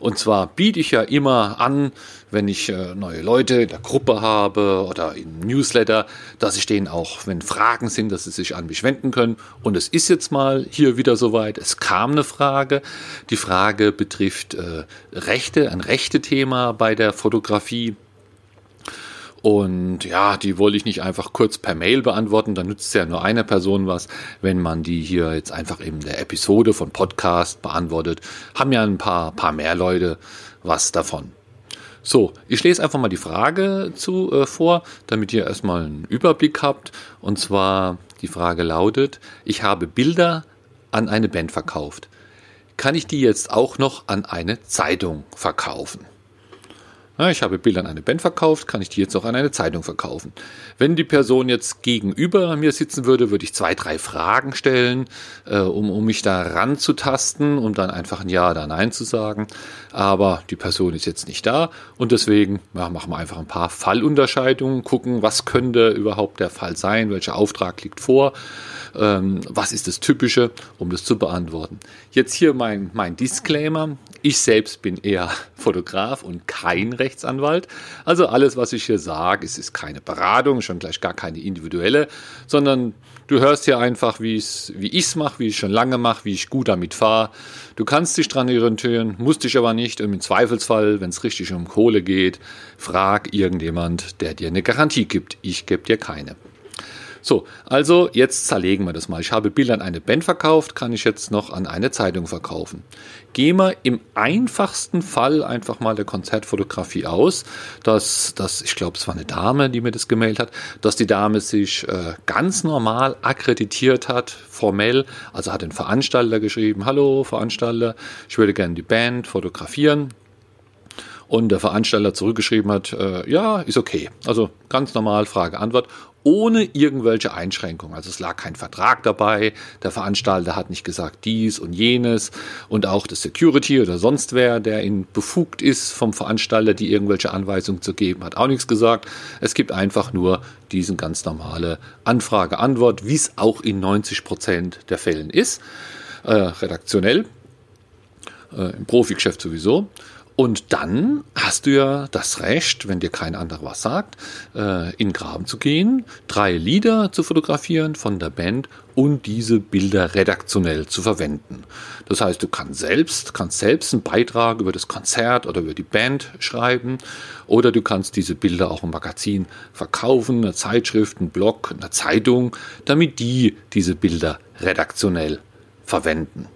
Und zwar biete ich ja immer an, wenn ich äh, neue Leute in der Gruppe habe oder im Newsletter, dass ich denen auch, wenn Fragen sind, dass sie sich an mich wenden können. Und es ist jetzt mal hier wieder soweit. Es kam eine Frage. Die Frage betrifft äh, Rechte, ein Rechte-Thema bei der Fotografie. Und ja, die wollte ich nicht einfach kurz per Mail beantworten, dann nützt ja nur eine Person was. Wenn man die hier jetzt einfach in der Episode von Podcast beantwortet, haben ja ein paar, paar mehr Leute was davon. So, ich lese einfach mal die Frage zu äh, vor, damit ihr erstmal einen Überblick habt. Und zwar die Frage lautet, ich habe Bilder an eine Band verkauft. Kann ich die jetzt auch noch an eine Zeitung verkaufen? Ich habe Bilder an eine Band verkauft, kann ich die jetzt auch an eine Zeitung verkaufen. Wenn die Person jetzt gegenüber mir sitzen würde, würde ich zwei, drei Fragen stellen, äh, um, um mich da ranzutasten, um dann einfach ein Ja oder Nein zu sagen. Aber die Person ist jetzt nicht da und deswegen ja, machen wir einfach ein paar Fallunterscheidungen, gucken, was könnte überhaupt der Fall sein, welcher Auftrag liegt vor, ähm, was ist das Typische, um das zu beantworten. Jetzt hier mein, mein Disclaimer. Ich selbst bin eher Fotograf und kein Rechtsanwalt. Also alles, was ich hier sage, ist, ist keine Beratung, schon gleich gar keine individuelle, sondern du hörst hier einfach, wie ich es mache, wie ich schon lange mache, wie ich gut damit fahre. Du kannst dich dran orientieren, musst dich aber nicht. Und im Zweifelsfall, wenn es richtig um Kohle geht, frag irgendjemand, der dir eine Garantie gibt. Ich gebe dir keine. So, also jetzt zerlegen wir das mal. Ich habe Bilder an eine Band verkauft, kann ich jetzt noch an eine Zeitung verkaufen. Gehen wir im einfachsten Fall einfach mal der Konzertfotografie aus, dass, dass ich glaube, es war eine Dame, die mir das gemeldet hat, dass die Dame sich äh, ganz normal akkreditiert hat, formell, also hat den Veranstalter geschrieben, hallo Veranstalter, ich würde gerne die Band fotografieren, und der Veranstalter zurückgeschrieben hat, äh, ja, ist okay. Also ganz normal Frage-Antwort ohne irgendwelche Einschränkungen. Also es lag kein Vertrag dabei, der Veranstalter hat nicht gesagt dies und jenes und auch das Security oder sonst wer, der ihn befugt ist vom Veranstalter, die irgendwelche Anweisungen zu geben, hat auch nichts gesagt. Es gibt einfach nur diesen ganz normale Anfrage-Antwort, wie es auch in 90 Prozent der Fällen ist, äh, redaktionell, äh, im Profigeschäft sowieso. Und dann hast du ja das Recht, wenn dir kein anderer was sagt, äh, in den Graben zu gehen, drei Lieder zu fotografieren von der Band und diese Bilder redaktionell zu verwenden. Das heißt, du kannst selbst, kannst selbst einen Beitrag über das Konzert oder über die Band schreiben oder du kannst diese Bilder auch im Magazin verkaufen, einer Zeitschrift, einem Blog, einer Zeitung, damit die diese Bilder redaktionell verwenden.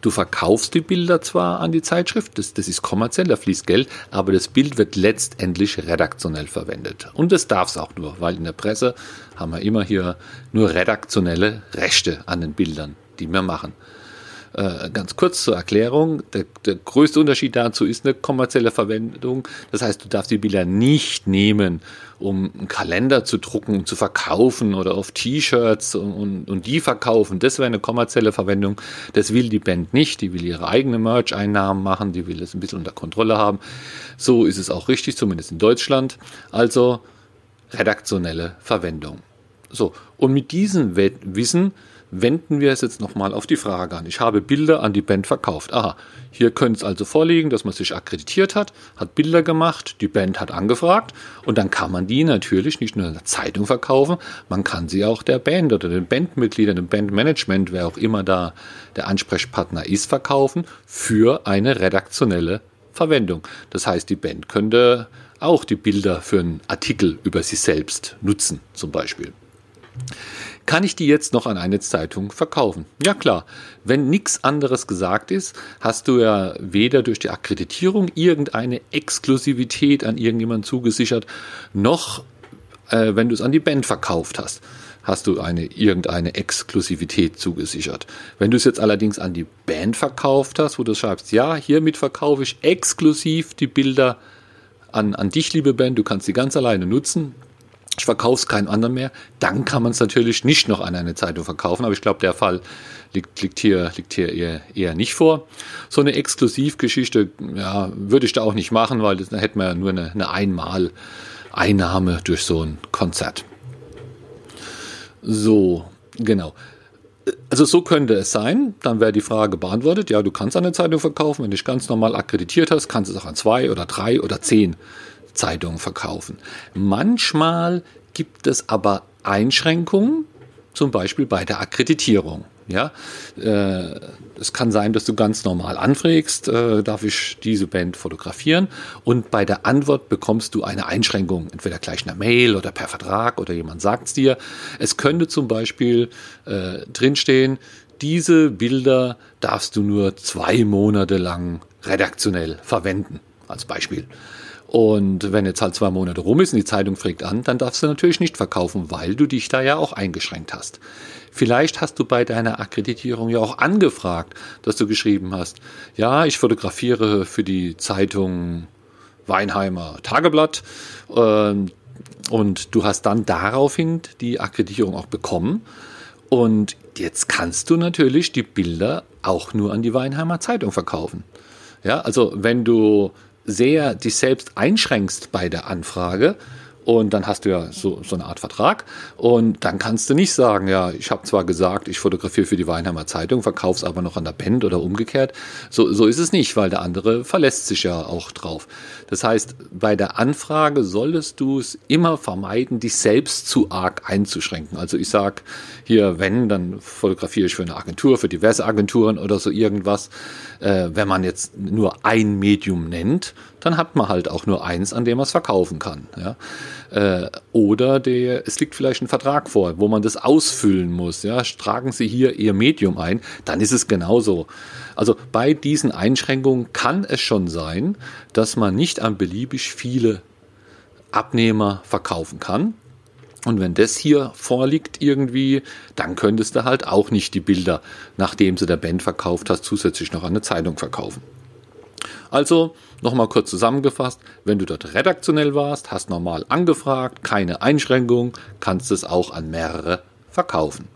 Du verkaufst die Bilder zwar an die Zeitschrift, das, das ist kommerziell, da fließt Geld, aber das Bild wird letztendlich redaktionell verwendet. Und das darf es auch nur, weil in der Presse haben wir immer hier nur redaktionelle Rechte an den Bildern, die wir machen. Äh, ganz kurz zur Erklärung, der, der, größte Unterschied dazu ist eine kommerzielle Verwendung. Das heißt, du darfst die Bilder nicht nehmen, um einen Kalender zu drucken, zu verkaufen oder auf T-Shirts und, und, und, die verkaufen. Das wäre eine kommerzielle Verwendung. Das will die Band nicht. Die will ihre eigene Merch-Einnahmen machen, die will es ein bisschen unter Kontrolle haben. So ist es auch richtig, zumindest in Deutschland. Also redaktionelle Verwendung. So, und mit diesem Wissen wenden wir es jetzt nochmal auf die Frage an. Ich habe Bilder an die Band verkauft. Aha, hier könnte es also vorliegen, dass man sich akkreditiert hat, hat Bilder gemacht, die Band hat angefragt und dann kann man die natürlich nicht nur in der Zeitung verkaufen, man kann sie auch der Band oder den Bandmitgliedern, dem Bandmanagement, wer auch immer da der Ansprechpartner ist, verkaufen für eine redaktionelle Verwendung. Das heißt, die Band könnte auch die Bilder für einen Artikel über sich selbst nutzen, zum Beispiel. Kann ich die jetzt noch an eine Zeitung verkaufen? Ja klar, wenn nichts anderes gesagt ist, hast du ja weder durch die Akkreditierung irgendeine Exklusivität an irgendjemanden zugesichert, noch äh, wenn du es an die Band verkauft hast, hast du eine irgendeine Exklusivität zugesichert. Wenn du es jetzt allerdings an die Band verkauft hast, wo du schreibst, ja, hiermit verkaufe ich exklusiv die Bilder an, an dich, liebe Band, du kannst sie ganz alleine nutzen, ich verkaufe es keinem anderen mehr, dann kann man es natürlich nicht noch an eine Zeitung verkaufen. Aber ich glaube, der Fall liegt, liegt hier, liegt hier eher, eher nicht vor. So eine Exklusivgeschichte ja, würde ich da auch nicht machen, weil da hätten wir ja nur eine, eine Einmal-Einnahme durch so ein Konzert. So, genau. Also so könnte es sein, dann wäre die Frage beantwortet, ja, du kannst eine Zeitung verkaufen, wenn du dich ganz normal akkreditiert hast, kannst du es auch an zwei oder drei oder zehn Zeitungen verkaufen. Manchmal gibt es aber Einschränkungen, zum Beispiel bei der Akkreditierung. Ja, äh, es kann sein, dass du ganz normal anfragst, äh, darf ich diese Band fotografieren? Und bei der Antwort bekommst du eine Einschränkung, entweder gleich in der Mail oder per Vertrag oder jemand sagt es dir. Es könnte zum Beispiel äh, drinstehen, diese Bilder darfst du nur zwei Monate lang redaktionell verwenden, als Beispiel. Und wenn jetzt halt zwei Monate rum ist und die Zeitung fragt an, dann darfst du natürlich nicht verkaufen, weil du dich da ja auch eingeschränkt hast. Vielleicht hast du bei deiner Akkreditierung ja auch angefragt, dass du geschrieben hast, ja, ich fotografiere für die Zeitung Weinheimer Tageblatt ähm, und du hast dann daraufhin die Akkreditierung auch bekommen. Und jetzt kannst du natürlich die Bilder auch nur an die Weinheimer Zeitung verkaufen. Ja, also wenn du sehr dich selbst einschränkst bei der Anfrage, und dann hast du ja so, so eine Art Vertrag. Und dann kannst du nicht sagen, ja, ich habe zwar gesagt, ich fotografiere für die Weinheimer Zeitung, verkauf's aber noch an der Band oder umgekehrt. So, so ist es nicht, weil der andere verlässt sich ja auch drauf. Das heißt, bei der Anfrage solltest du es immer vermeiden, dich selbst zu arg einzuschränken. Also ich sag hier, wenn, dann fotografiere ich für eine Agentur, für diverse Agenturen oder so irgendwas. Äh, wenn man jetzt nur ein Medium nennt, dann hat man halt auch nur eins, an dem man es verkaufen kann. Ja? Äh, oder der, es liegt vielleicht ein Vertrag vor, wo man das ausfüllen muss. Ja? Tragen Sie hier Ihr Medium ein, dann ist es genauso. Also bei diesen Einschränkungen kann es schon sein, dass man nicht an beliebig viele Abnehmer verkaufen kann. Und wenn das hier vorliegt irgendwie, dann könntest du halt auch nicht die Bilder, nachdem du der Band verkauft hast, zusätzlich noch an eine Zeitung verkaufen. Also nochmal kurz zusammengefasst, wenn du dort redaktionell warst, hast normal angefragt, keine Einschränkung, kannst es auch an mehrere verkaufen.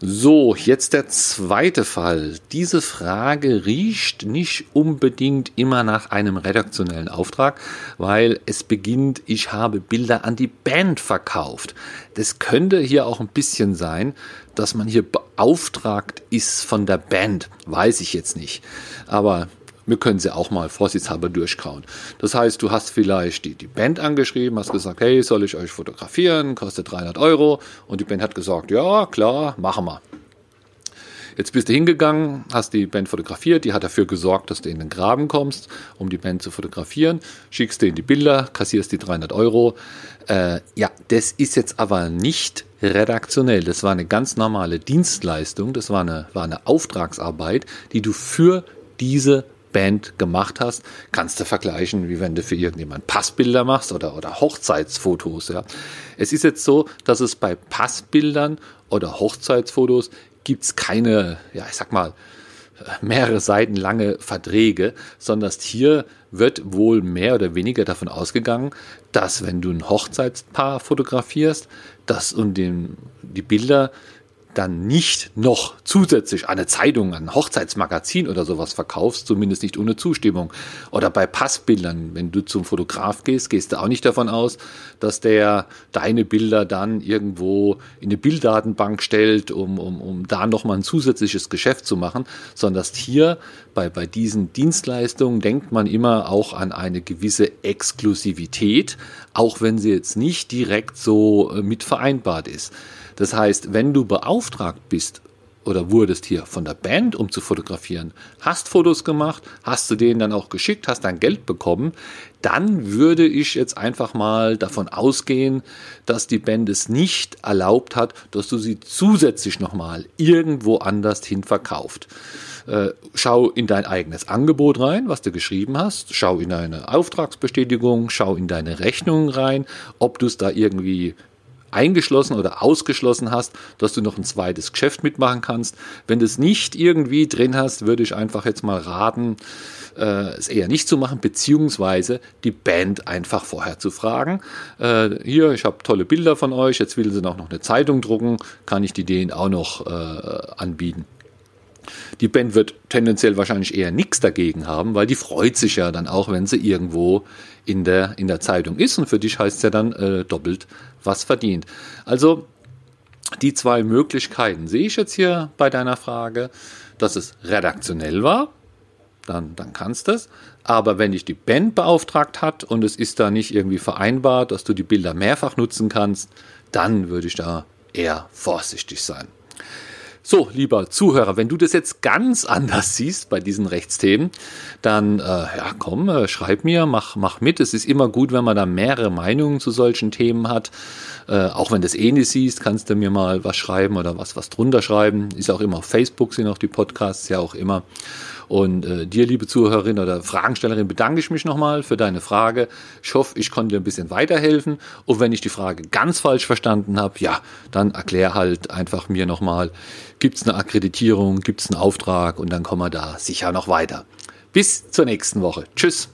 So, jetzt der zweite Fall. Diese Frage riecht nicht unbedingt immer nach einem redaktionellen Auftrag, weil es beginnt, ich habe Bilder an die Band verkauft. Das könnte hier auch ein bisschen sein, dass man hier beauftragt ist von der Band. Weiß ich jetzt nicht. Aber wir können sie auch mal vorsichtshalber durchkauen. Das heißt, du hast vielleicht die, die Band angeschrieben, hast gesagt, hey, soll ich euch fotografieren, kostet 300 Euro. Und die Band hat gesagt, ja, klar, machen wir. Jetzt bist du hingegangen, hast die Band fotografiert, die hat dafür gesorgt, dass du in den Graben kommst, um die Band zu fotografieren, schickst denen die Bilder, kassierst die 300 Euro. Äh, ja, das ist jetzt aber nicht redaktionell. Das war eine ganz normale Dienstleistung, das war eine, war eine Auftragsarbeit, die du für diese Band gemacht hast, kannst du vergleichen, wie wenn du für irgendjemand Passbilder machst oder, oder Hochzeitsfotos. Ja. Es ist jetzt so, dass es bei Passbildern oder Hochzeitsfotos gibt es keine, ja, ich sag mal, mehrere Seiten lange Verträge, sondern hier wird wohl mehr oder weniger davon ausgegangen, dass wenn du ein Hochzeitspaar fotografierst, dass und den, die Bilder dann nicht noch zusätzlich eine Zeitung, ein Hochzeitsmagazin oder sowas verkaufst, zumindest nicht ohne Zustimmung. Oder bei Passbildern, wenn du zum Fotograf gehst, gehst du auch nicht davon aus, dass der deine Bilder dann irgendwo in eine Bilddatenbank stellt, um, um, um da nochmal ein zusätzliches Geschäft zu machen, sondern dass hier bei, bei diesen Dienstleistungen denkt man immer auch an eine gewisse Exklusivität, auch wenn sie jetzt nicht direkt so äh, mit vereinbart ist. Das heißt, wenn du beauftragt bist oder wurdest hier von der Band, um zu fotografieren, hast Fotos gemacht, hast du denen dann auch geschickt, hast dann Geld bekommen, dann würde ich jetzt einfach mal davon ausgehen, dass die Band es nicht erlaubt hat, dass du sie zusätzlich nochmal irgendwo anders hin verkauft. Äh, schau in dein eigenes Angebot rein, was du geschrieben hast, schau in deine Auftragsbestätigung, schau in deine Rechnung rein, ob du es da irgendwie eingeschlossen oder ausgeschlossen hast, dass du noch ein zweites Geschäft mitmachen kannst. Wenn du es nicht irgendwie drin hast, würde ich einfach jetzt mal raten, äh, es eher nicht zu machen, beziehungsweise die Band einfach vorher zu fragen. Äh, hier, ich habe tolle Bilder von euch, jetzt will sie noch eine Zeitung drucken, kann ich die denen auch noch äh, anbieten. Die Band wird tendenziell wahrscheinlich eher nichts dagegen haben, weil die freut sich ja dann auch, wenn sie irgendwo in der, in der Zeitung ist. Und für dich heißt es ja dann äh, doppelt was verdient. Also die zwei Möglichkeiten sehe ich jetzt hier bei deiner Frage, dass es redaktionell war, dann, dann kannst du es. Aber wenn dich die Band beauftragt hat und es ist da nicht irgendwie vereinbart, dass du die Bilder mehrfach nutzen kannst, dann würde ich da eher vorsichtig sein. So, lieber Zuhörer, wenn du das jetzt ganz anders siehst bei diesen Rechtsthemen, dann äh, ja, komm, äh, schreib mir, mach, mach mit. Es ist immer gut, wenn man da mehrere Meinungen zu solchen Themen hat. Äh, auch wenn du das eh nicht siehst, kannst du mir mal was schreiben oder was, was drunter schreiben. Ist auch immer auf Facebook, sind auch die Podcasts ja auch immer. Und äh, dir, liebe Zuhörerin oder Fragenstellerin, bedanke ich mich nochmal für deine Frage. Ich hoffe, ich konnte dir ein bisschen weiterhelfen. Und wenn ich die Frage ganz falsch verstanden habe, ja, dann erklär halt einfach mir nochmal, gibt es eine Akkreditierung, gibt es einen Auftrag und dann kommen wir da sicher noch weiter. Bis zur nächsten Woche. Tschüss.